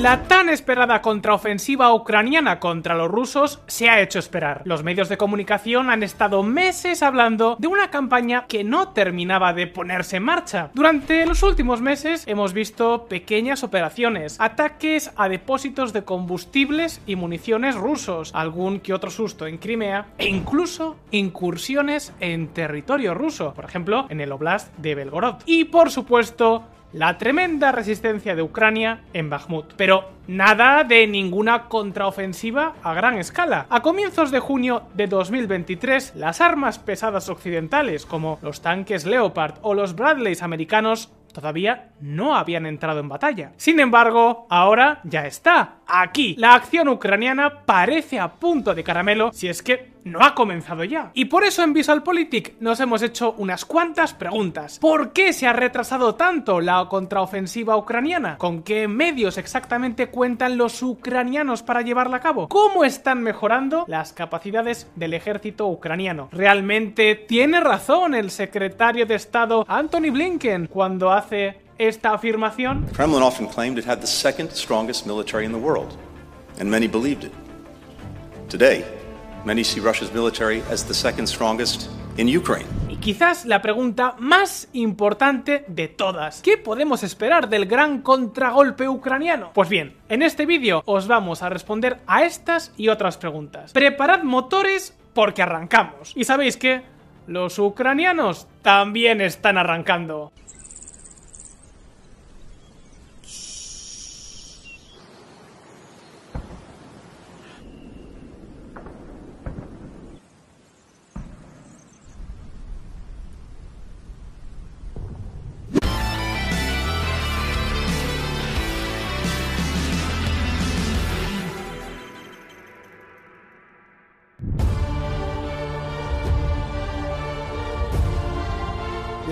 La tan esperada contraofensiva ucraniana contra los rusos se ha hecho esperar. Los medios de comunicación han estado meses hablando de una campaña que no terminaba de ponerse en marcha. Durante los últimos meses hemos visto pequeñas operaciones, ataques a depósitos de combustibles y municiones rusos, algún que otro susto en Crimea e incluso incursiones en territorio ruso, por ejemplo en el oblast de Belgorod. Y por supuesto, la tremenda resistencia de Ucrania en Bakhmut. Pero nada de ninguna contraofensiva a gran escala. A comienzos de junio de 2023, las armas pesadas occidentales, como los tanques Leopard o los Bradleys americanos, todavía no habían entrado en batalla. Sin embargo, ahora ya está, aquí. La acción ucraniana parece a punto de caramelo si es que no ha comenzado ya. Y por eso en VisualPolitik nos hemos hecho unas cuantas preguntas. ¿Por qué se ha retrasado tanto la contraofensiva ucraniana? ¿Con qué medios exactamente cuentan los ucranianos para llevarla a cabo? ¿Cómo están mejorando las capacidades del ejército ucraniano? ¿Realmente tiene razón el secretario de Estado Anthony Blinken cuando hace esta afirmación? Kremlin often claimed it had the second strongest military in the world, and many believed it. Many see Russia's military as the second strongest in Ukraine. Y quizás la pregunta más importante de todas. ¿Qué podemos esperar del gran contragolpe ucraniano? Pues bien, en este vídeo os vamos a responder a estas y otras preguntas. Preparad motores porque arrancamos. Y sabéis que los ucranianos también están arrancando.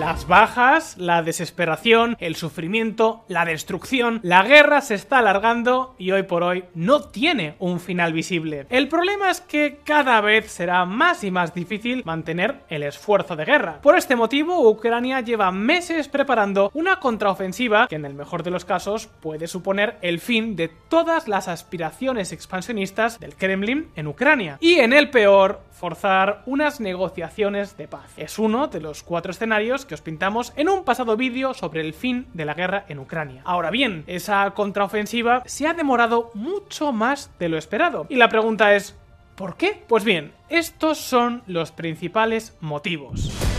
Las bajas, la desesperación, el sufrimiento, la destrucción, la guerra se está alargando y hoy por hoy no tiene un final visible. El problema es que cada vez será más y más difícil mantener el esfuerzo de guerra. Por este motivo, Ucrania lleva meses preparando una contraofensiva que en el mejor de los casos puede suponer el fin de todas las aspiraciones expansionistas del Kremlin en Ucrania. Y en el peor, forzar unas negociaciones de paz. Es uno de los cuatro escenarios que os pintamos en un pasado vídeo sobre el fin de la guerra en Ucrania. Ahora bien, esa contraofensiva se ha demorado mucho más de lo esperado. Y la pregunta es, ¿por qué? Pues bien, estos son los principales motivos.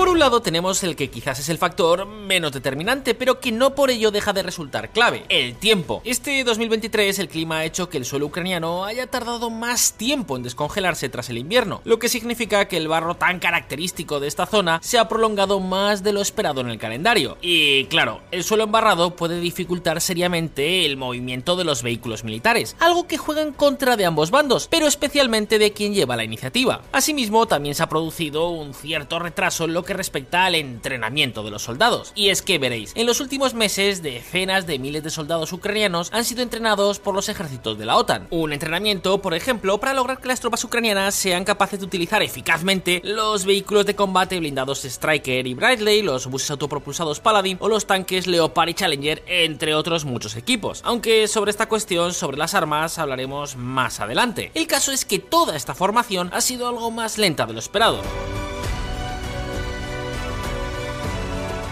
Por un lado tenemos el que quizás es el factor menos determinante, pero que no por ello deja de resultar clave, el tiempo. Este 2023 el clima ha hecho que el suelo ucraniano haya tardado más tiempo en descongelarse tras el invierno, lo que significa que el barro tan característico de esta zona se ha prolongado más de lo esperado en el calendario. Y claro, el suelo embarrado puede dificultar seriamente el movimiento de los vehículos militares, algo que juega en contra de ambos bandos, pero especialmente de quien lleva la iniciativa. Asimismo, también se ha producido un cierto retraso en lo que respecta al entrenamiento de los soldados. Y es que veréis, en los últimos meses decenas de miles de soldados ucranianos han sido entrenados por los ejércitos de la OTAN. Un entrenamiento, por ejemplo, para lograr que las tropas ucranianas sean capaces de utilizar eficazmente los vehículos de combate blindados Striker y Bradley, los buses autopropulsados Paladin o los tanques Leopard y Challenger, entre otros muchos equipos. Aunque sobre esta cuestión, sobre las armas, hablaremos más adelante. El caso es que toda esta formación ha sido algo más lenta de lo esperado.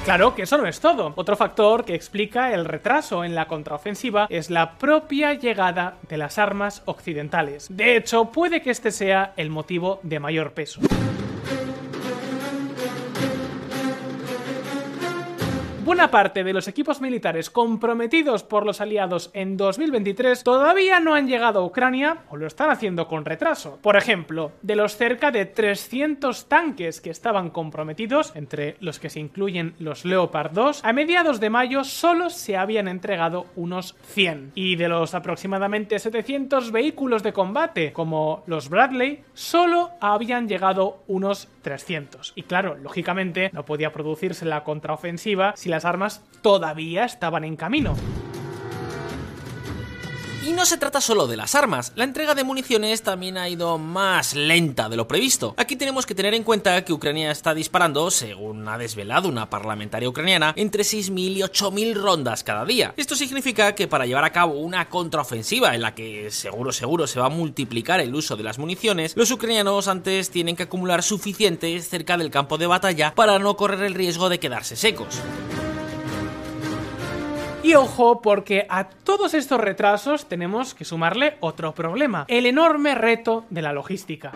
Claro que eso no es todo. Otro factor que explica el retraso en la contraofensiva es la propia llegada de las armas occidentales. De hecho, puede que este sea el motivo de mayor peso. Buena parte de los equipos militares comprometidos por los aliados en 2023 todavía no han llegado a Ucrania o lo están haciendo con retraso. Por ejemplo, de los cerca de 300 tanques que estaban comprometidos, entre los que se incluyen los Leopard 2, a mediados de mayo solo se habían entregado unos 100. Y de los aproximadamente 700 vehículos de combate, como los Bradley, solo habían llegado unos 300. Y claro, lógicamente no podía producirse la contraofensiva si las armas todavía estaban en camino. Y no se trata solo de las armas, la entrega de municiones también ha ido más lenta de lo previsto. Aquí tenemos que tener en cuenta que Ucrania está disparando, según ha desvelado una parlamentaria ucraniana, entre 6.000 y 8.000 rondas cada día. Esto significa que para llevar a cabo una contraofensiva en la que seguro seguro se va a multiplicar el uso de las municiones, los ucranianos antes tienen que acumular suficientes cerca del campo de batalla para no correr el riesgo de quedarse secos. Y ojo, porque a todos estos retrasos tenemos que sumarle otro problema, el enorme reto de la logística.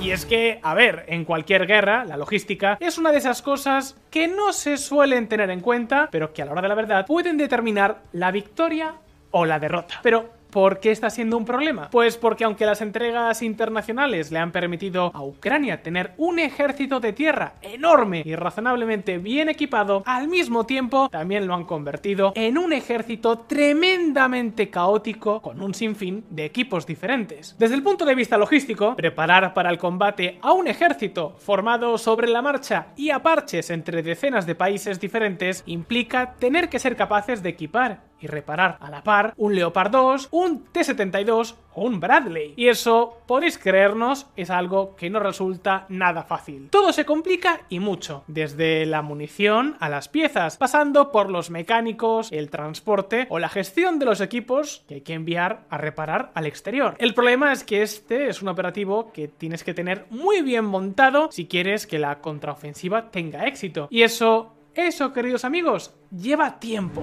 Y es que, a ver, en cualquier guerra, la logística es una de esas cosas que no se suelen tener en cuenta, pero que a la hora de la verdad pueden determinar la victoria o la derrota. Pero ¿Por qué está siendo un problema? Pues porque aunque las entregas internacionales le han permitido a Ucrania tener un ejército de tierra enorme y razonablemente bien equipado, al mismo tiempo también lo han convertido en un ejército tremendamente caótico con un sinfín de equipos diferentes. Desde el punto de vista logístico, preparar para el combate a un ejército formado sobre la marcha y a parches entre decenas de países diferentes implica tener que ser capaces de equipar y reparar a la par un Leopard 2, un T-72 o un Bradley. Y eso, podéis creernos, es algo que no resulta nada fácil. Todo se complica y mucho, desde la munición a las piezas, pasando por los mecánicos, el transporte o la gestión de los equipos que hay que enviar a reparar al exterior. El problema es que este es un operativo que tienes que tener muy bien montado si quieres que la contraofensiva tenga éxito. Y eso, eso, queridos amigos, lleva tiempo.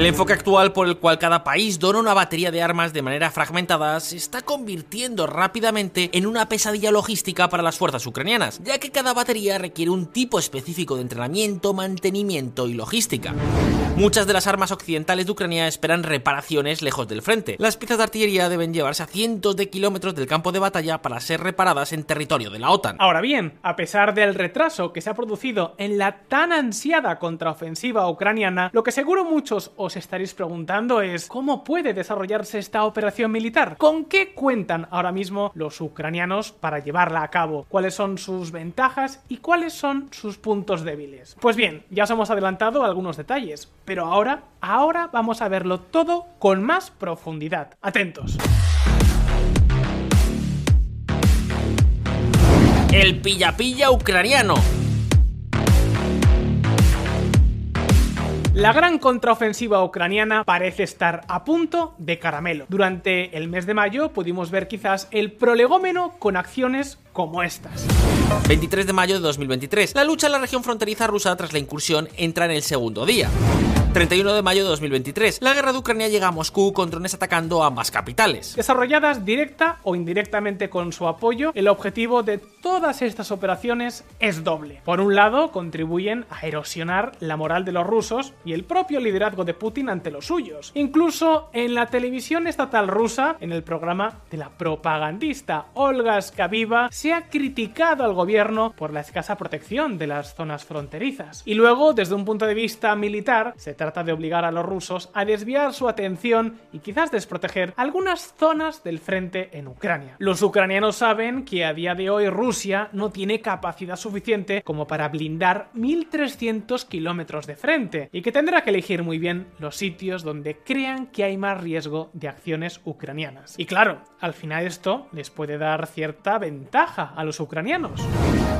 El enfoque actual por el cual cada país dona una batería de armas de manera fragmentada se está convirtiendo rápidamente en una pesadilla logística para las fuerzas ucranianas, ya que cada batería requiere un tipo específico de entrenamiento, mantenimiento y logística. Muchas de las armas occidentales de Ucrania esperan reparaciones lejos del frente. Las piezas de artillería deben llevarse a cientos de kilómetros del campo de batalla para ser reparadas en territorio de la OTAN. Ahora bien, a pesar del retraso que se ha producido en la tan ansiada contraofensiva ucraniana, lo que seguro muchos os estaréis preguntando es ¿cómo puede desarrollarse esta operación militar? ¿Con qué cuentan ahora mismo los ucranianos para llevarla a cabo? ¿Cuáles son sus ventajas y cuáles son sus puntos débiles? Pues bien, ya os hemos adelantado algunos detalles, pero ahora, ahora vamos a verlo todo con más profundidad. Atentos. El pilla pilla ucraniano. La gran contraofensiva ucraniana parece estar a punto de caramelo. Durante el mes de mayo pudimos ver quizás el prolegómeno con acciones como estas. 23 de mayo de 2023. La lucha en la región fronteriza rusa tras la incursión entra en el segundo día. 31 de mayo de 2023. La guerra de Ucrania llega a Moscú con drones atacando ambas capitales. Desarrolladas directa o indirectamente con su apoyo, el objetivo de todas estas operaciones es doble. Por un lado, contribuyen a erosionar la moral de los rusos y el propio liderazgo de Putin ante los suyos. Incluso en la televisión estatal rusa, en el programa de la propagandista Olga Skaviva, se ha criticado al gobierno por la escasa protección de las zonas fronterizas. Y luego, desde un punto de vista militar, se trata de obligar a los rusos a desviar su atención y quizás desproteger algunas zonas del frente en Ucrania. Los ucranianos saben que a día de hoy Rusia no tiene capacidad suficiente como para blindar 1.300 kilómetros de frente y que tendrá que elegir muy bien los sitios donde crean que hay más riesgo de acciones ucranianas. Y claro, al final esto les puede dar cierta ventaja a los ucranianos.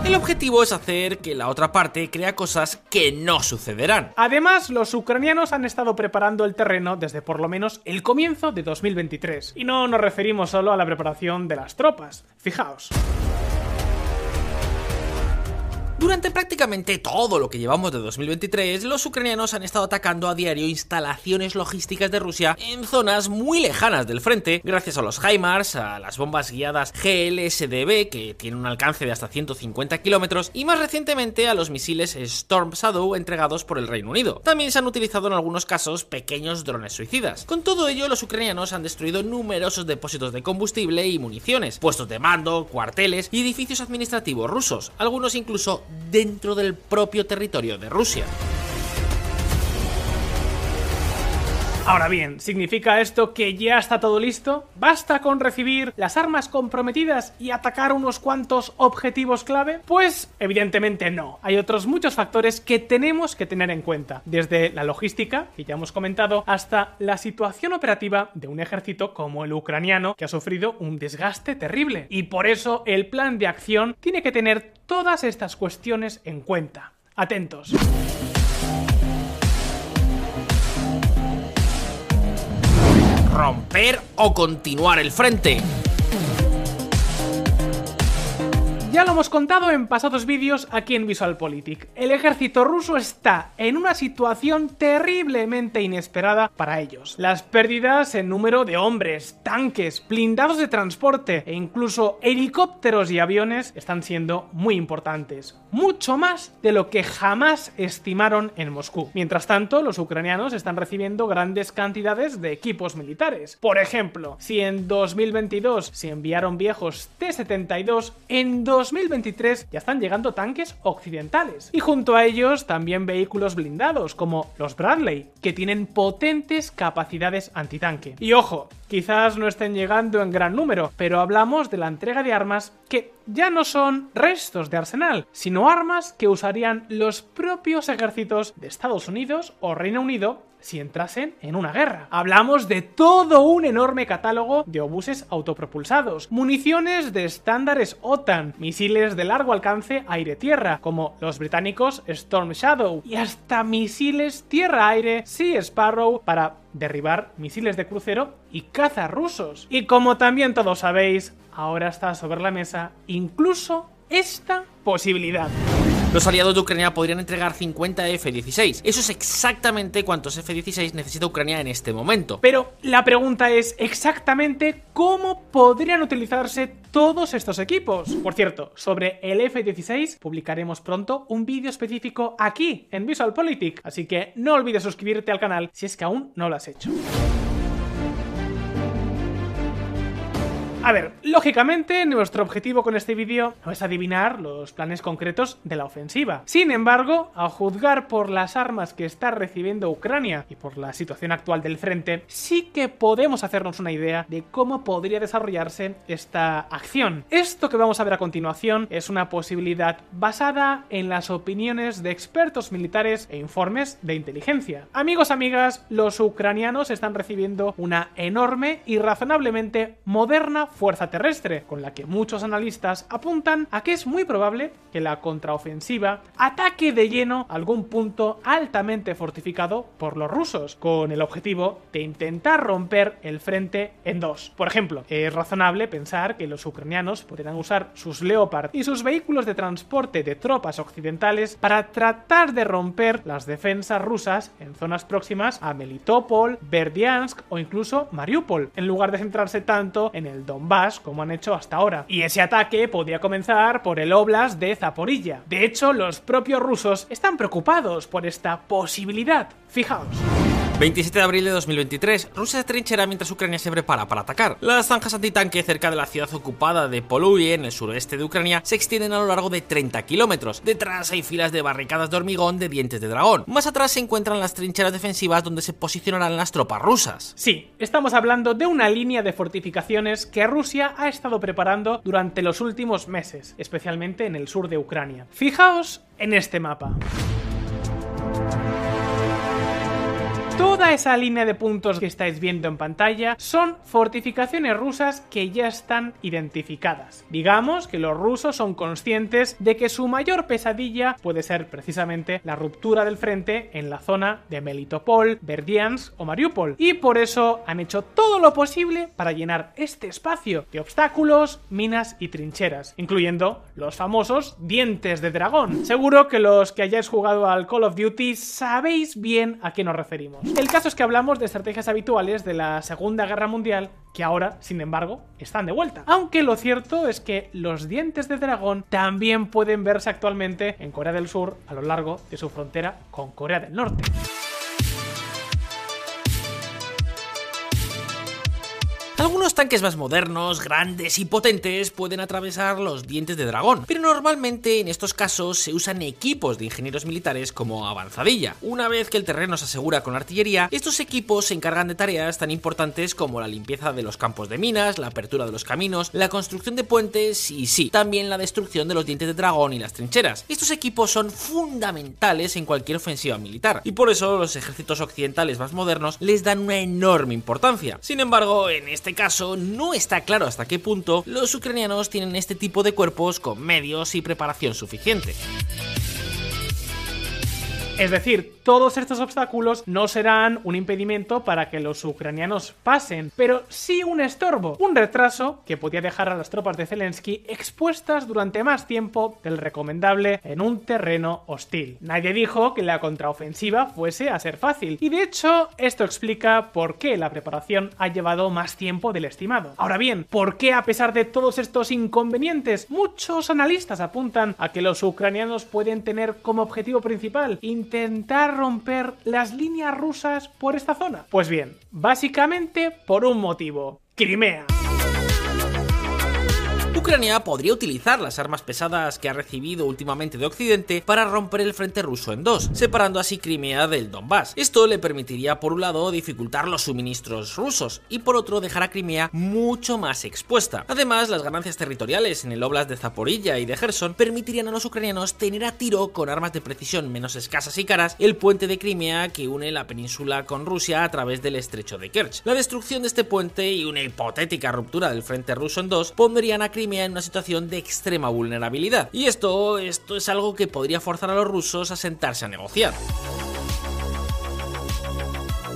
El objetivo es hacer que la otra parte crea cosas que no sucederán. Además, los ucranianos han estado preparando el terreno desde por lo menos el comienzo de 2023. Y no nos referimos solo a la preparación de las tropas. Fijaos. Durante prácticamente todo lo que llevamos de 2023, los ucranianos han estado atacando a diario instalaciones logísticas de Rusia en zonas muy lejanas del frente, gracias a los HIMARS, a las bombas guiadas GLSDB, que tienen un alcance de hasta 150 kilómetros, y más recientemente a los misiles Storm Shadow entregados por el Reino Unido. También se han utilizado en algunos casos pequeños drones suicidas. Con todo ello, los ucranianos han destruido numerosos depósitos de combustible y municiones, puestos de mando, cuarteles y edificios administrativos rusos, algunos incluso dentro del propio territorio de Rusia. Ahora bien, ¿significa esto que ya está todo listo? ¿Basta con recibir las armas comprometidas y atacar unos cuantos objetivos clave? Pues evidentemente no. Hay otros muchos factores que tenemos que tener en cuenta, desde la logística, que ya hemos comentado, hasta la situación operativa de un ejército como el ucraniano, que ha sufrido un desgaste terrible. Y por eso el plan de acción tiene que tener todas estas cuestiones en cuenta. Atentos. Romper o continuar el frente. Ya lo hemos contado en pasados vídeos aquí en VisualPolitik. El ejército ruso está en una situación terriblemente inesperada para ellos. Las pérdidas en número de hombres, tanques, blindados de transporte e incluso helicópteros y aviones están siendo muy importantes. Mucho más de lo que jamás estimaron en Moscú. Mientras tanto, los ucranianos están recibiendo grandes cantidades de equipos militares. Por ejemplo, si en 2022 se enviaron viejos T-72, en 2023 ya están llegando tanques occidentales. Y junto a ellos también vehículos blindados como los Bradley, que tienen potentes capacidades antitanque. Y ojo, quizás no estén llegando en gran número, pero hablamos de la entrega de armas que ya no son restos de arsenal, sino armas que usarían los propios ejércitos de Estados Unidos o Reino Unido si entrasen en una guerra. Hablamos de todo un enorme catálogo de obuses autopropulsados, municiones de estándares OTAN, misiles de largo alcance aire-tierra, como los británicos Storm Shadow, y hasta misiles tierra-aire Sea Sparrow para derribar misiles de crucero y caza rusos. Y como también todos sabéis, ahora está sobre la mesa incluso esta posibilidad. Los aliados de Ucrania podrían entregar 50 F-16. Eso es exactamente cuántos F-16 necesita Ucrania en este momento. Pero la pregunta es exactamente cómo podrían utilizarse todos estos equipos. Por cierto, sobre el F-16 publicaremos pronto un vídeo específico aquí en VisualPolitik, así que no olvides suscribirte al canal si es que aún no lo has hecho. A ver, lógicamente nuestro objetivo con este vídeo no es adivinar los planes concretos de la ofensiva. Sin embargo, a juzgar por las armas que está recibiendo Ucrania y por la situación actual del frente, sí que podemos hacernos una idea de cómo podría desarrollarse esta acción. Esto que vamos a ver a continuación es una posibilidad basada en las opiniones de expertos militares e informes de inteligencia. Amigos, amigas, los ucranianos están recibiendo una enorme y razonablemente moderna fuerza terrestre, con la que muchos analistas apuntan a que es muy probable que la contraofensiva ataque de lleno algún punto altamente fortificado por los rusos, con el objetivo de intentar romper el frente en dos. Por ejemplo, es razonable pensar que los ucranianos podrían usar sus Leopard y sus vehículos de transporte de tropas occidentales para tratar de romper las defensas rusas en zonas próximas a Melitopol, Berdiansk o incluso Mariupol, en lugar de centrarse tanto en el Donbass como han hecho hasta ahora. Y ese ataque podría comenzar por el Oblast de Zaporilla. De hecho, los propios rusos están preocupados por esta posibilidad. Fijaos. 27 de abril de 2023, Rusia se trinchera mientras Ucrania se prepara para atacar. Las zanjas antitanque cerca de la ciudad ocupada de Poluye, en el suroeste de Ucrania, se extienden a lo largo de 30 kilómetros. Detrás hay filas de barricadas de hormigón de dientes de dragón. Más atrás se encuentran las trincheras defensivas donde se posicionarán las tropas rusas. Sí, estamos hablando de una línea de fortificaciones que Rusia ha estado preparando durante los últimos meses, especialmente en el sur de Ucrania. Fijaos en este mapa. Toda esa línea de puntos que estáis viendo en pantalla son fortificaciones rusas que ya están identificadas. Digamos que los rusos son conscientes de que su mayor pesadilla puede ser precisamente la ruptura del frente en la zona de Melitopol, Berdiansk o Mariupol. Y por eso han hecho todo lo posible para llenar este espacio de obstáculos, minas y trincheras, incluyendo los famosos dientes de dragón. Seguro que los que hayáis jugado al Call of Duty sabéis bien a qué nos referimos. El caso es que hablamos de estrategias habituales de la Segunda Guerra Mundial que ahora, sin embargo, están de vuelta. Aunque lo cierto es que los dientes de dragón también pueden verse actualmente en Corea del Sur a lo largo de su frontera con Corea del Norte. Tanques más modernos, grandes y potentes pueden atravesar los dientes de dragón, pero normalmente en estos casos se usan equipos de ingenieros militares como avanzadilla. Una vez que el terreno se asegura con artillería, estos equipos se encargan de tareas tan importantes como la limpieza de los campos de minas, la apertura de los caminos, la construcción de puentes y sí, también la destrucción de los dientes de dragón y las trincheras. Estos equipos son fundamentales en cualquier ofensiva militar y por eso los ejércitos occidentales más modernos les dan una enorme importancia. Sin embargo, en este caso no está claro hasta qué punto los ucranianos tienen este tipo de cuerpos con medios y preparación suficiente. Es decir, todos estos obstáculos no serán un impedimento para que los ucranianos pasen, pero sí un estorbo, un retraso que podía dejar a las tropas de Zelensky expuestas durante más tiempo del recomendable en un terreno hostil. Nadie dijo que la contraofensiva fuese a ser fácil, y de hecho esto explica por qué la preparación ha llevado más tiempo del estimado. Ahora bien, ¿por qué a pesar de todos estos inconvenientes, muchos analistas apuntan a que los ucranianos pueden tener como objetivo principal intentar romper las líneas rusas por esta zona? Pues bien, básicamente por un motivo. Crimea. Ucrania podría utilizar las armas pesadas que ha recibido últimamente de Occidente para romper el frente ruso en dos, separando así Crimea del Donbass. Esto le permitiría por un lado dificultar los suministros rusos y por otro dejar a Crimea mucho más expuesta. Además, las ganancias territoriales en el oblast de Zaporilla y de Gerson permitirían a los ucranianos tener a tiro con armas de precisión menos escasas y caras el puente de Crimea que une la península con Rusia a través del estrecho de Kerch. La destrucción de este puente y una hipotética ruptura del frente ruso en dos pondrían a Crimea en una situación de extrema vulnerabilidad. Y esto, esto es algo que podría forzar a los rusos a sentarse a negociar.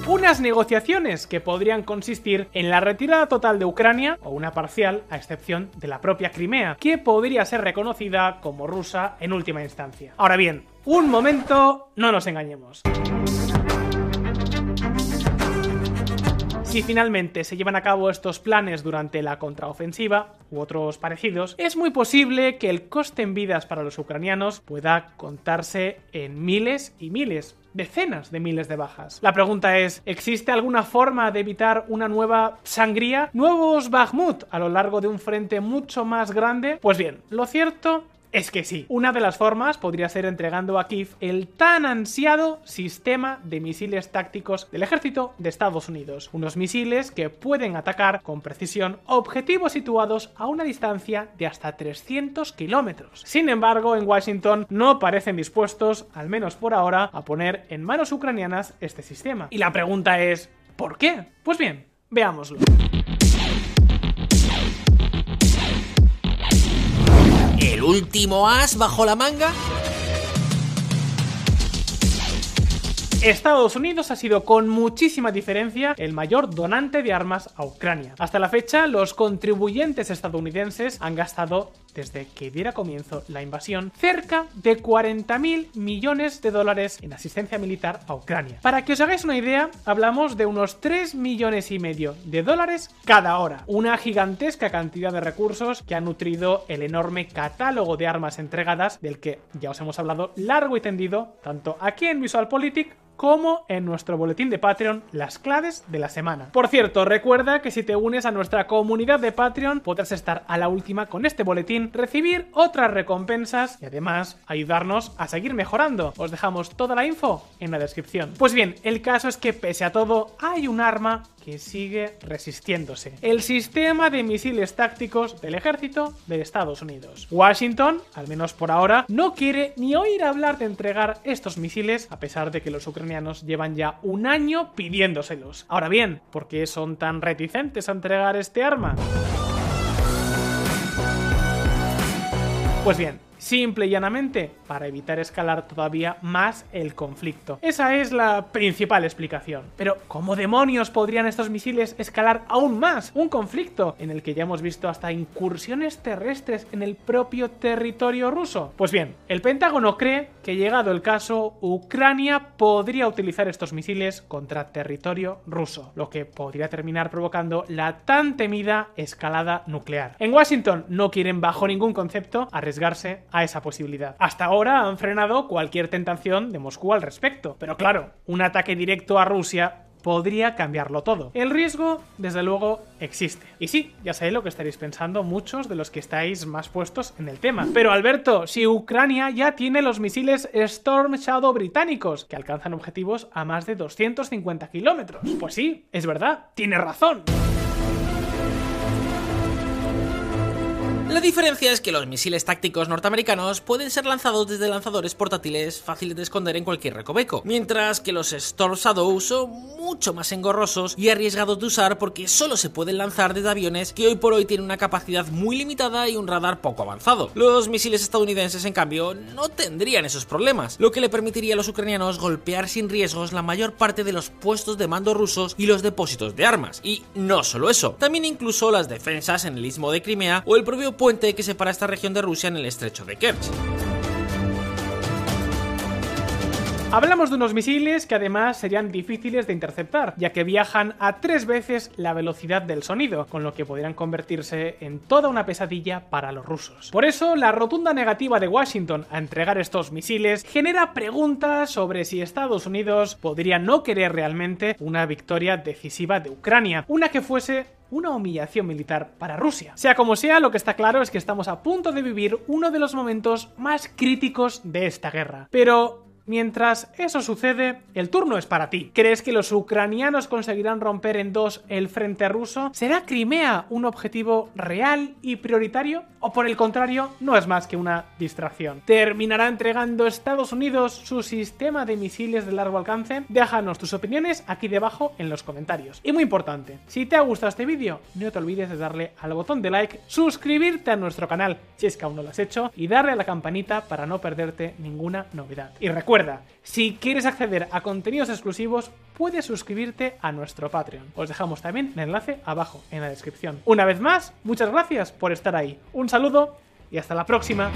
Unas negociaciones que podrían consistir en la retirada total de Ucrania, o una parcial, a excepción de la propia Crimea, que podría ser reconocida como rusa en última instancia. Ahora bien, un momento, no nos engañemos. Si finalmente se llevan a cabo estos planes durante la contraofensiva u otros parecidos, es muy posible que el coste en vidas para los ucranianos pueda contarse en miles y miles, decenas de miles de bajas. La pregunta es, ¿existe alguna forma de evitar una nueva sangría? ¿Nuevos Bakhmut a lo largo de un frente mucho más grande? Pues bien, lo cierto es que sí. Una de las formas podría ser entregando a Kiev el tan ansiado sistema de misiles tácticos del ejército de Estados Unidos. Unos misiles que pueden atacar con precisión objetivos situados a una distancia de hasta 300 kilómetros. Sin embargo, en Washington no parecen dispuestos, al menos por ahora, a poner en manos ucranianas este sistema. Y la pregunta es, ¿por qué? Pues bien, veámoslo. Último as bajo la manga? Estados Unidos ha sido con muchísima diferencia el mayor donante de armas a Ucrania. Hasta la fecha, los contribuyentes estadounidenses han gastado, desde que diera comienzo la invasión, cerca de 40.000 millones de dólares en asistencia militar a Ucrania. Para que os hagáis una idea, hablamos de unos 3 millones y medio de dólares cada hora. Una gigantesca cantidad de recursos que ha nutrido el enorme catálogo de armas entregadas del que ya os hemos hablado largo y tendido, tanto aquí en VisualPolitik como en nuestro boletín de Patreon las claves de la semana. Por cierto, recuerda que si te unes a nuestra comunidad de Patreon podrás estar a la última con este boletín, recibir otras recompensas y además ayudarnos a seguir mejorando. Os dejamos toda la info en la descripción. Pues bien, el caso es que pese a todo hay un arma que sigue resistiéndose. El sistema de misiles tácticos del ejército de Estados Unidos. Washington, al menos por ahora, no quiere ni oír hablar de entregar estos misiles a pesar de que los ucranianos llevan ya un año pidiéndoselos. Ahora bien, ¿por qué son tan reticentes a entregar este arma? Pues bien, simple y llanamente para evitar escalar todavía más el conflicto. Esa es la principal explicación. Pero, ¿cómo demonios podrían estos misiles escalar aún más un conflicto en el que ya hemos visto hasta incursiones terrestres en el propio territorio ruso? Pues bien, el Pentágono cree que llegado el caso, Ucrania podría utilizar estos misiles contra territorio ruso, lo que podría terminar provocando la tan temida escalada nuclear. En Washington no quieren bajo ningún concepto arriesgarse a esa posibilidad. Hasta ahora han frenado cualquier tentación de Moscú al respecto. Pero claro, un ataque directo a Rusia podría cambiarlo todo. El riesgo, desde luego, existe. Y sí, ya sabéis lo que estaréis pensando muchos de los que estáis más puestos en el tema. Pero Alberto, si Ucrania ya tiene los misiles Storm Shadow británicos, que alcanzan objetivos a más de 250 kilómetros. Pues sí, es verdad, tiene razón. La diferencia es que los misiles tácticos norteamericanos pueden ser lanzados desde lanzadores portátiles fáciles de esconder en cualquier recoveco, mientras que los Storm Shadow son mucho más engorrosos y arriesgados de usar porque solo se pueden lanzar desde aviones que hoy por hoy tienen una capacidad muy limitada y un radar poco avanzado. Los misiles estadounidenses, en cambio, no tendrían esos problemas, lo que le permitiría a los ucranianos golpear sin riesgos la mayor parte de los puestos de mando rusos y los depósitos de armas. Y no solo eso, también incluso las defensas en el istmo de Crimea o el propio puente que separa esta región de Rusia en el estrecho de Kerch. Hablamos de unos misiles que además serían difíciles de interceptar, ya que viajan a tres veces la velocidad del sonido, con lo que podrían convertirse en toda una pesadilla para los rusos. Por eso, la rotunda negativa de Washington a entregar estos misiles genera preguntas sobre si Estados Unidos podría no querer realmente una victoria decisiva de Ucrania, una que fuese una humillación militar para Rusia. Sea como sea, lo que está claro es que estamos a punto de vivir uno de los momentos más críticos de esta guerra. Pero Mientras eso sucede, el turno es para ti. ¿Crees que los ucranianos conseguirán romper en dos el frente ruso? ¿Será Crimea un objetivo real y prioritario? ¿O por el contrario, no es más que una distracción? ¿Terminará entregando Estados Unidos su sistema de misiles de largo alcance? Déjanos tus opiniones aquí debajo en los comentarios. Y muy importante, si te ha gustado este vídeo, no te olvides de darle al botón de like, suscribirte a nuestro canal si es que aún no lo has hecho y darle a la campanita para no perderte ninguna novedad. Y recuerda, Recuerda, si quieres acceder a contenidos exclusivos, puedes suscribirte a nuestro Patreon. Os dejamos también el enlace abajo en la descripción. Una vez más, muchas gracias por estar ahí. Un saludo y hasta la próxima.